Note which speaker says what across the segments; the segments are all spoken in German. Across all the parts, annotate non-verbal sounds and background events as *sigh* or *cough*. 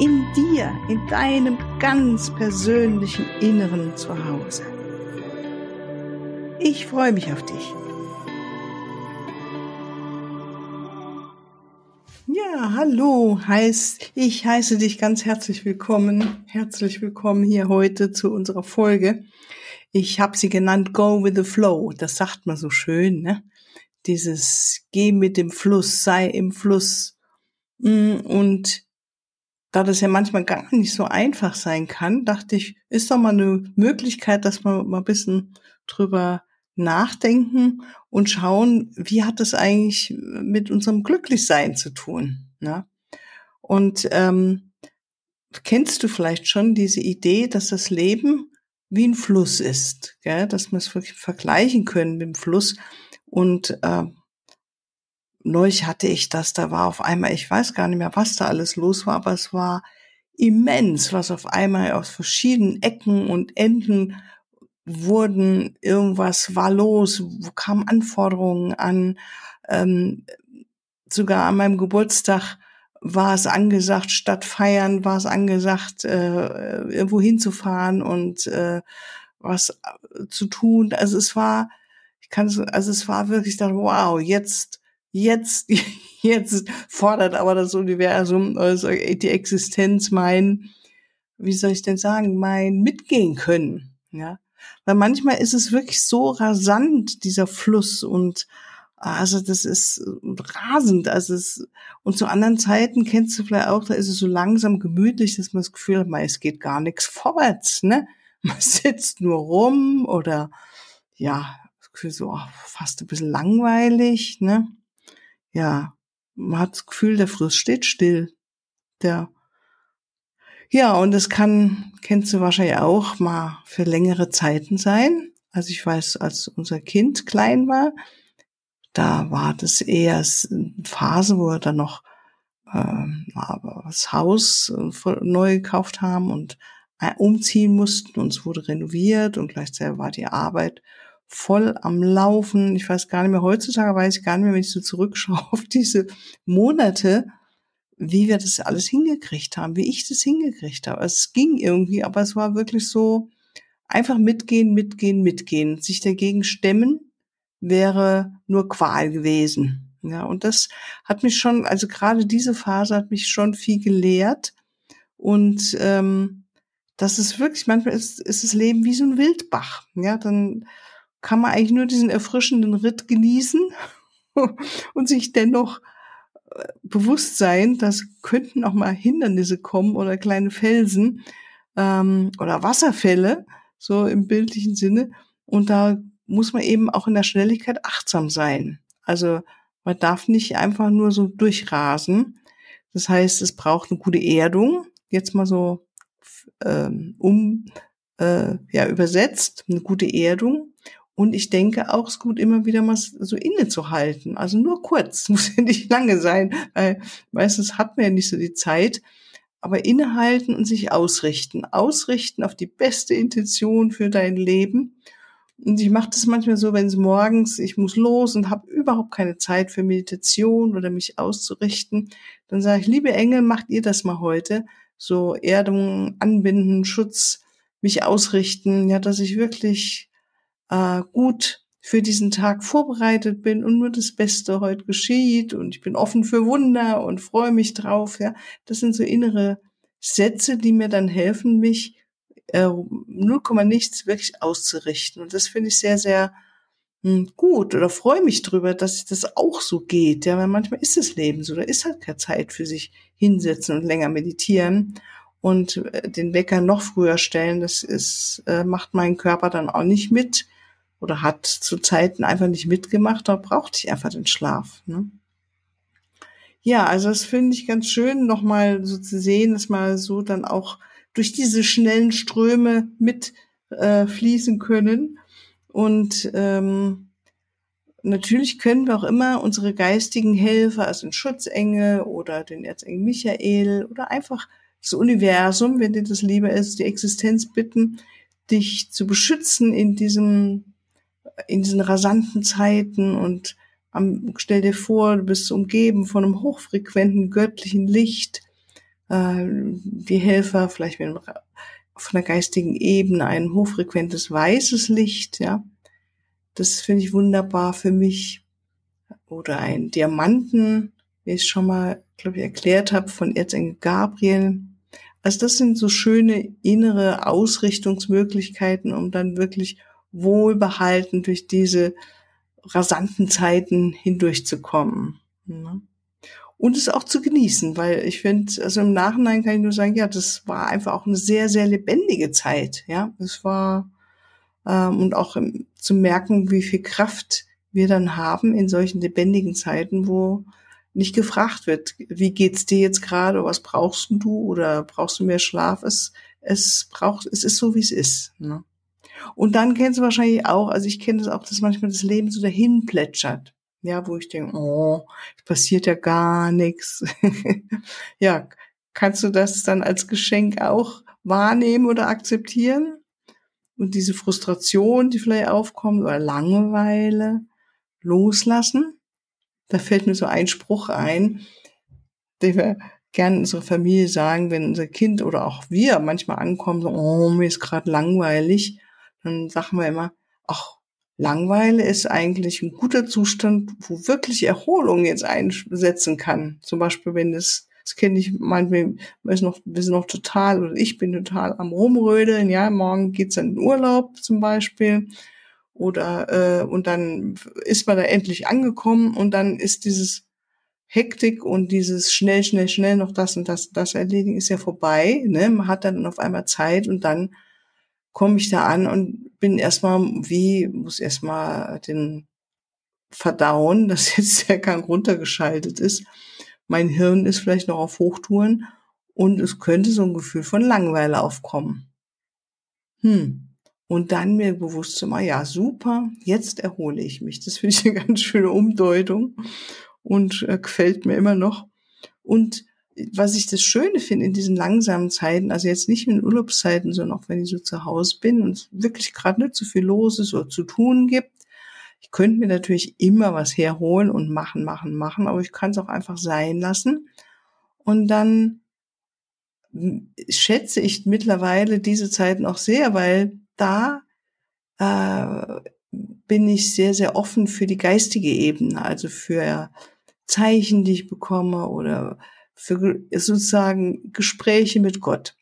Speaker 1: In dir, in deinem ganz persönlichen Inneren Zuhause. Ich freue mich auf dich. Ja, hallo, heißt, ich heiße dich ganz herzlich willkommen, herzlich willkommen hier heute zu unserer Folge. Ich habe sie genannt Go with the Flow. Das sagt man so schön, ne? Dieses Geh mit dem Fluss, sei im Fluss. Mm, und da das ja manchmal gar nicht so einfach sein kann, dachte ich, ist doch mal eine Möglichkeit, dass wir mal ein bisschen drüber nachdenken und schauen, wie hat es eigentlich mit unserem Glücklichsein zu tun. Ne? Und ähm, kennst du vielleicht schon diese Idee, dass das Leben wie ein Fluss ist, gell? dass wir es wirklich vergleichen können mit dem Fluss. Und äh, neulich hatte ich das, da war auf einmal, ich weiß gar nicht mehr, was da alles los war, aber es war immens, was auf einmal aus verschiedenen Ecken und Enden wurden, irgendwas war los, wo kamen Anforderungen an, ähm, sogar an meinem Geburtstag war es angesagt, statt feiern war es angesagt, äh, irgendwo hinzufahren und äh, was äh, zu tun. Also es war, ich kann es, also es war wirklich da, wow, jetzt, jetzt, *laughs* jetzt fordert aber das Universum, also die Existenz mein, wie soll ich denn sagen, mein Mitgehen können, ja. Weil manchmal ist es wirklich so rasant, dieser Fluss und also das ist rasend. Also es, und zu anderen Zeiten kennst du vielleicht auch, da ist es so langsam gemütlich, dass man das Gefühl hat, es geht gar nichts vorwärts, ne? *laughs* Man sitzt nur rum oder ja, das Gefühl so oh, fast ein bisschen langweilig, ne? Ja, man hat das Gefühl, der Fluss steht still. Der ja, und es kann, kennst du wahrscheinlich auch, mal für längere Zeiten sein. Also ich weiß, als unser Kind klein war, da war das eher eine Phase, wo wir dann noch äh, das Haus äh, neu gekauft haben und äh, umziehen mussten. Uns wurde renoviert und gleichzeitig war die Arbeit voll am Laufen. Ich weiß gar nicht mehr, heutzutage weiß ich gar nicht mehr, wenn ich so zurückschaue *laughs* auf diese Monate, wie wir das alles hingekriegt haben, wie ich das hingekriegt habe. Es ging irgendwie, aber es war wirklich so einfach mitgehen, mitgehen, mitgehen, sich dagegen stemmen wäre nur Qual gewesen. Ja, und das hat mich schon, also gerade diese Phase hat mich schon viel gelehrt. Und ähm, das ist wirklich, manchmal ist, ist das Leben wie so ein Wildbach. Ja, dann kann man eigentlich nur diesen erfrischenden Ritt genießen *laughs* und sich dennoch äh, bewusst sein, dass könnten auch mal Hindernisse kommen oder kleine Felsen ähm, oder Wasserfälle, so im bildlichen Sinne. Und da muss man eben auch in der Schnelligkeit achtsam sein. Also man darf nicht einfach nur so durchrasen. Das heißt, es braucht eine gute Erdung. Jetzt mal so ähm, um äh, ja übersetzt eine gute Erdung. Und ich denke auch, es ist gut, immer wieder mal so innezuhalten. Also nur kurz, *laughs* muss ja nicht lange sein, weil meistens hat man ja nicht so die Zeit. Aber innehalten und sich ausrichten. Ausrichten auf die beste Intention für dein Leben und ich mache das manchmal so, wenn es morgens, ich muss los und habe überhaupt keine Zeit für Meditation oder mich auszurichten, dann sage ich, liebe Engel, macht ihr das mal heute. So Erdung, Anbinden, Schutz, mich ausrichten, ja, dass ich wirklich äh, gut für diesen Tag vorbereitet bin und nur das Beste heute geschieht und ich bin offen für Wunder und freue mich drauf, ja. Das sind so innere Sätze, die mir dann helfen, mich äh, 0, nichts wirklich auszurichten. Und das finde ich sehr, sehr hm, gut oder freue mich drüber, dass das auch so geht. Ja, weil manchmal ist das Leben so, da ist halt keine Zeit für sich hinsetzen und länger meditieren und äh, den Wecker noch früher stellen. Das ist, äh, macht mein Körper dann auch nicht mit oder hat zu Zeiten einfach nicht mitgemacht. Da brauchte ich einfach den Schlaf. Ne? Ja, also das finde ich ganz schön, nochmal so zu sehen, dass man so dann auch durch diese schnellen Ströme mit äh, fließen können. Und ähm, natürlich können wir auch immer unsere geistigen Helfer, also den Schutzengel oder den Erzengel Michael oder einfach das Universum, wenn dir das lieber ist, die Existenz bitten, dich zu beschützen in diesem, in diesen rasanten Zeiten und am, stell dir vor, du bist umgeben von einem hochfrequenten göttlichen Licht, äh, die Helfer, vielleicht mit einem, von der geistigen Ebene ein hochfrequentes weißes Licht, ja. Das finde ich wunderbar für mich. Oder ein Diamanten, wie ich schon mal, glaube ich, erklärt habe, von Erzengel Gabriel. Also das sind so schöne innere Ausrichtungsmöglichkeiten, um dann wirklich wohlbehalten durch diese rasanten Zeiten hindurchzukommen. Ne? Und es auch zu genießen, weil ich finde, also im Nachhinein kann ich nur sagen, ja, das war einfach auch eine sehr, sehr lebendige Zeit. Ja, es war ähm, und auch im, zu merken, wie viel Kraft wir dann haben in solchen lebendigen Zeiten, wo nicht gefragt wird, wie geht's dir jetzt gerade, was brauchst du oder brauchst du mehr Schlaf? Es, es braucht, es ist so, wie es ist. Ne? Und dann kennst du wahrscheinlich auch, also ich kenne das auch, dass manchmal das Leben so dahin plätschert. Ja, wo ich denke, oh, es passiert ja gar nichts. *laughs* ja, kannst du das dann als Geschenk auch wahrnehmen oder akzeptieren? Und diese Frustration, die vielleicht aufkommt, oder Langeweile, loslassen? Da fällt mir so ein Spruch ein, den wir gerne unserer Familie sagen, wenn unser Kind oder auch wir manchmal ankommen, so, oh, mir ist gerade langweilig, dann sagen wir immer, ach, Langweile ist eigentlich ein guter Zustand, wo wirklich Erholung jetzt einsetzen kann. Zum Beispiel, wenn es, das kenne ich manchmal, wir noch, wir sind noch total, oder ich bin total am Rumrödeln, ja, morgen geht's dann in Urlaub zum Beispiel oder äh, und dann ist man da endlich angekommen und dann ist dieses Hektik und dieses schnell, schnell, schnell noch das und das, das erledigen ist ja vorbei. Ne? Man hat dann auf einmal Zeit und dann komme ich da an und bin erstmal wie, muss erstmal den verdauen, *laughs* dass jetzt der Gang runtergeschaltet ist. Mein Hirn ist vielleicht noch auf Hochtouren und es könnte so ein Gefühl von Langeweile aufkommen. Hm, und dann mir bewusst zu machen, ja, super, jetzt erhole ich mich. Das finde ich eine *laughs* ganz schöne Umdeutung und äh, gefällt mir immer noch. Und was ich das Schöne finde in diesen langsamen Zeiten, also jetzt nicht in Urlaubszeiten, sondern auch wenn ich so zu Hause bin und wirklich gerade nicht so viel los ist oder zu tun gibt, ich könnte mir natürlich immer was herholen und machen, machen, machen, aber ich kann es auch einfach sein lassen. Und dann hm, schätze ich mittlerweile diese Zeiten auch sehr, weil da äh, bin ich sehr, sehr offen für die geistige Ebene, also für Zeichen, die ich bekomme oder für sozusagen Gespräche mit Gott,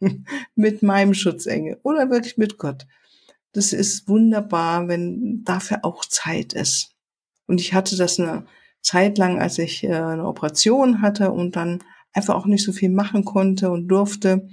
Speaker 1: *laughs* mit meinem Schutzengel oder wirklich mit Gott. Das ist wunderbar, wenn dafür auch Zeit ist. Und ich hatte das eine Zeit lang, als ich äh, eine Operation hatte und dann einfach auch nicht so viel machen konnte und durfte.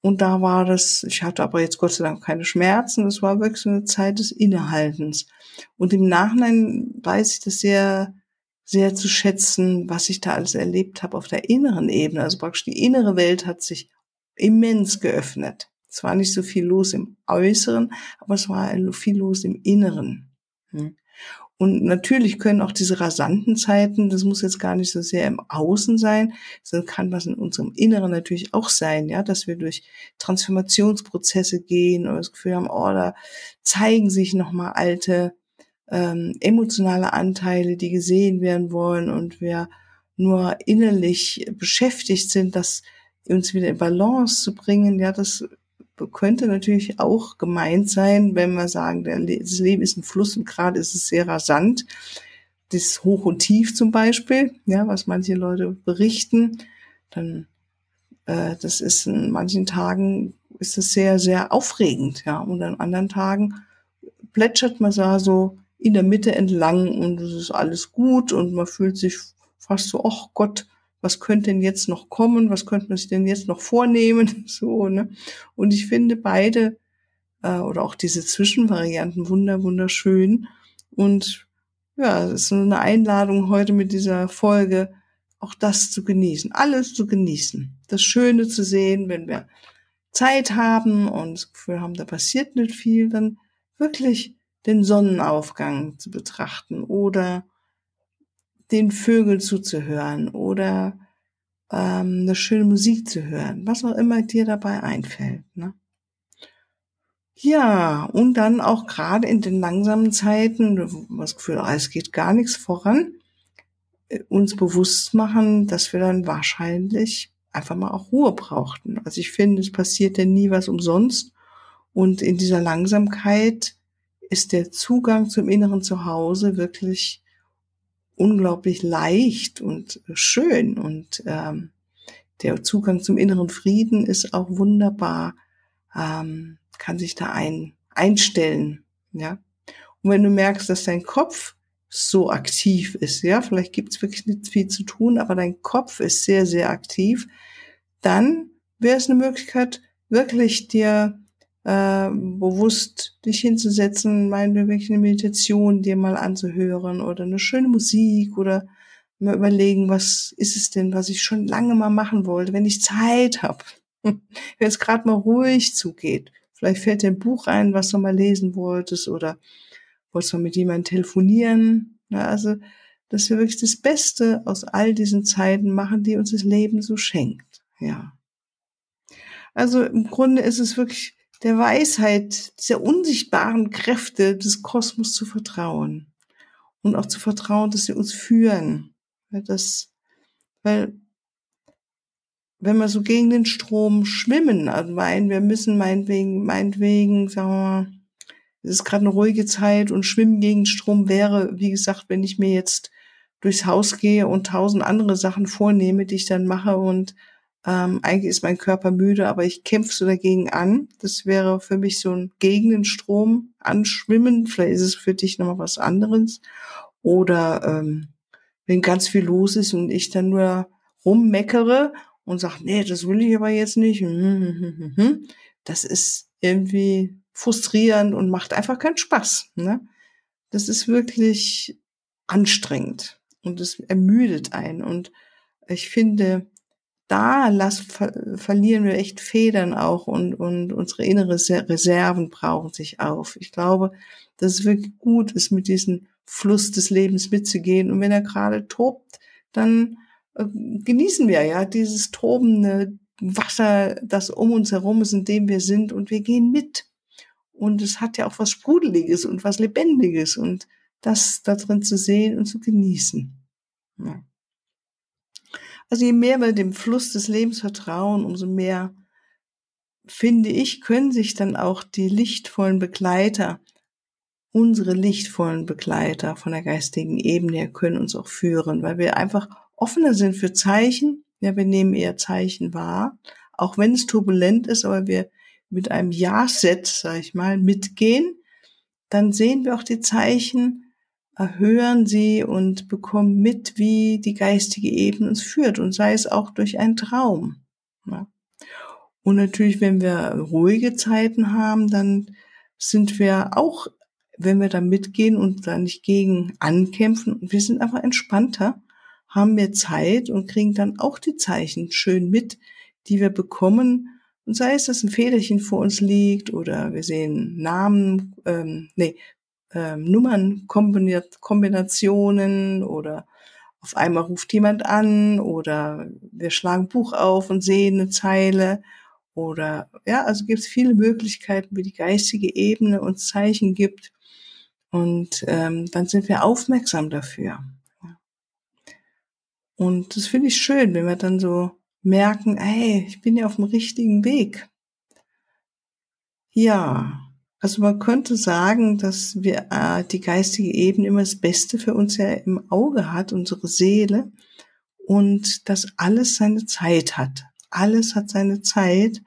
Speaker 1: Und da war das, ich hatte aber jetzt Gott sei Dank keine Schmerzen, das war wirklich so eine Zeit des Innehaltens. Und im Nachhinein weiß ich das sehr, sehr zu schätzen, was ich da alles erlebt habe auf der inneren Ebene. Also praktisch die innere Welt hat sich immens geöffnet. Es war nicht so viel los im Äußeren, aber es war viel los im Inneren. Hm. Und natürlich können auch diese rasanten Zeiten, das muss jetzt gar nicht so sehr im Außen sein, sondern kann was in unserem Inneren natürlich auch sein, ja, dass wir durch Transformationsprozesse gehen oder das Gefühl haben, oh, da zeigen sich nochmal alte ähm, emotionale Anteile, die gesehen werden wollen und wir nur innerlich beschäftigt sind, das uns wieder in Balance zu bringen, ja, das könnte natürlich auch gemeint sein, wenn wir sagen, das Leben ist ein Fluss und gerade ist es sehr rasant. Das Hoch und Tief zum Beispiel, ja, was manche Leute berichten, dann äh, das ist in manchen Tagen ist es sehr, sehr aufregend, ja, und an anderen Tagen plätschert man so in der Mitte entlang und es ist alles gut und man fühlt sich fast so, ach Gott, was könnte denn jetzt noch kommen, was könnte man sich denn jetzt noch vornehmen, *laughs* so, ne? Und ich finde beide äh, oder auch diese Zwischenvarianten wunder wunderschön. Und ja, es ist eine Einladung heute mit dieser Folge, auch das zu genießen, alles zu genießen, das Schöne zu sehen, wenn wir Zeit haben und das Gefühl haben, da passiert nicht viel, dann wirklich den Sonnenaufgang zu betrachten oder den Vögeln zuzuhören oder ähm, eine schöne Musik zu hören, was auch immer dir dabei einfällt. Ne? Ja, und dann auch gerade in den langsamen Zeiten, das Gefühl, ah, es geht gar nichts voran, äh, uns bewusst machen, dass wir dann wahrscheinlich einfach mal auch Ruhe brauchten. Also ich finde, es passiert ja nie was umsonst. Und in dieser Langsamkeit ist der Zugang zum inneren Zuhause wirklich unglaublich leicht und schön. Und ähm, der Zugang zum inneren Frieden ist auch wunderbar, ähm, kann sich da ein, einstellen. Ja. Und wenn du merkst, dass dein Kopf so aktiv ist, ja, vielleicht gibt es wirklich nicht viel zu tun, aber dein Kopf ist sehr, sehr aktiv, dann wäre es eine Möglichkeit, wirklich dir äh, bewusst dich hinzusetzen, meine wirklich eine Meditation dir mal anzuhören oder eine schöne Musik oder mal überlegen, was ist es denn, was ich schon lange mal machen wollte, wenn ich Zeit habe, *laughs* wenn es gerade mal ruhig zugeht. Vielleicht fällt dir ein Buch ein, was du mal lesen wolltest oder wolltest du mit jemandem telefonieren. Ja, also, dass wir wirklich das Beste aus all diesen Zeiten machen, die uns das Leben so schenkt. Ja. Also im Grunde ist es wirklich der Weisheit, dieser unsichtbaren Kräfte des Kosmos zu vertrauen. Und auch zu vertrauen, dass sie uns führen. Weil das, weil, wenn wir so gegen den Strom schwimmen, also meinen, wir müssen meinetwegen, meinetwegen, sagen wir mal, es ist gerade eine ruhige Zeit und schwimmen gegen Strom wäre, wie gesagt, wenn ich mir jetzt durchs Haus gehe und tausend andere Sachen vornehme, die ich dann mache und ähm, eigentlich ist mein Körper müde, aber ich kämpfe so dagegen an. Das wäre für mich so ein gegen den Strom anschwimmen. Vielleicht ist es für dich nochmal was anderes. Oder ähm, wenn ganz viel los ist und ich dann nur rummeckere und sage, nee, das will ich aber jetzt nicht. Hm, hm, hm, das ist irgendwie frustrierend und macht einfach keinen Spaß. Ne? Das ist wirklich anstrengend und es ermüdet einen. Und ich finde, da lass, ver, verlieren wir echt Federn auch und, und unsere innere Reserven brauchen sich auf. Ich glaube, dass es wirklich gut ist, mit diesem Fluss des Lebens mitzugehen. Und wenn er gerade tobt, dann äh, genießen wir ja dieses tobende Wasser, das um uns herum ist, in dem wir sind, und wir gehen mit. Und es hat ja auch was Sprudeliges und was Lebendiges und das da drin zu sehen und zu genießen. Ja. Also je mehr wir dem Fluss des Lebens vertrauen, umso mehr, finde ich, können sich dann auch die lichtvollen Begleiter, unsere lichtvollen Begleiter von der geistigen Ebene her, können uns auch führen, weil wir einfach offener sind für Zeichen. Ja, wir nehmen eher Zeichen wahr, auch wenn es turbulent ist, aber wir mit einem Ja-Set, sag ich mal, mitgehen, dann sehen wir auch die Zeichen, erhören sie und bekommen mit, wie die geistige Ebene uns führt und sei es auch durch einen Traum. Ja. Und natürlich, wenn wir ruhige Zeiten haben, dann sind wir auch, wenn wir da mitgehen und da nicht gegen ankämpfen, wir sind einfach entspannter, haben mehr Zeit und kriegen dann auch die Zeichen schön mit, die wir bekommen. Und sei es, dass ein Federchen vor uns liegt oder wir sehen Namen, ähm, nee, ähm, Nummernkombinationen oder auf einmal ruft jemand an oder wir schlagen Buch auf und sehen eine Zeile oder ja, also gibt es viele Möglichkeiten, wie die geistige Ebene uns Zeichen gibt und ähm, dann sind wir aufmerksam dafür. Und das finde ich schön, wenn wir dann so merken, hey, ich bin ja auf dem richtigen Weg. Ja, also man könnte sagen, dass wir äh, die geistige Ebene immer das Beste für uns ja im Auge hat, unsere Seele, und dass alles seine Zeit hat. Alles hat seine Zeit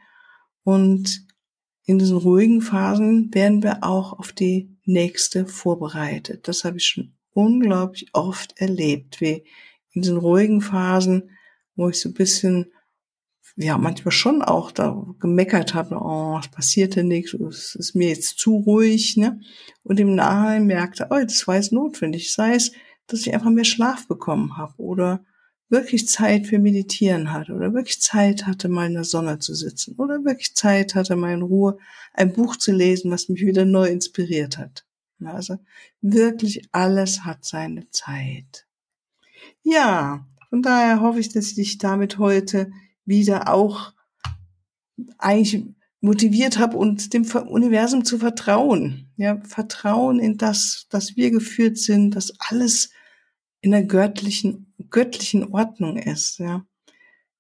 Speaker 1: und in diesen ruhigen Phasen werden wir auch auf die nächste vorbereitet. Das habe ich schon unglaublich oft erlebt, wie in diesen ruhigen Phasen, wo ich so ein bisschen ja manchmal schon auch da gemeckert habe, oh, es passiert denn nichts, es ist mir jetzt zu ruhig, ne? Und im Nachhinein merkte, oh, das war jetzt notwendig, sei es, dass ich einfach mehr Schlaf bekommen habe oder wirklich Zeit für Meditieren hatte oder wirklich Zeit hatte, mal in der Sonne zu sitzen oder wirklich Zeit hatte, mal in Ruhe ein Buch zu lesen, was mich wieder neu inspiriert hat. Also wirklich alles hat seine Zeit. Ja, von daher hoffe ich, dass ich dich damit heute wieder auch eigentlich motiviert habe und dem Universum zu vertrauen. Ja, Vertrauen in das, dass wir geführt sind, dass alles in der göttlichen, göttlichen Ordnung ist, ja.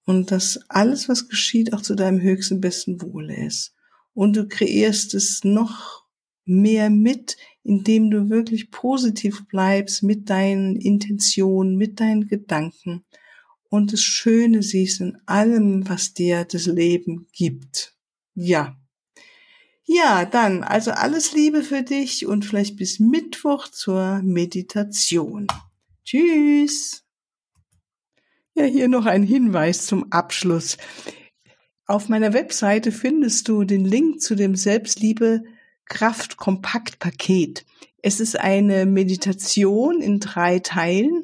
Speaker 1: Und dass alles, was geschieht, auch zu deinem höchsten, besten Wohle ist. Und du kreierst es noch mehr mit, indem du wirklich positiv bleibst mit deinen Intentionen, mit deinen Gedanken und das Schöne siehst in allem, was dir das Leben gibt. Ja. Ja, dann, also alles Liebe für dich und vielleicht bis Mittwoch zur Meditation. Tschüss. Ja, hier noch ein Hinweis zum Abschluss. Auf meiner Webseite findest du den Link zu dem Selbstliebe Kraft Kompakt Paket. Es ist eine Meditation in drei Teilen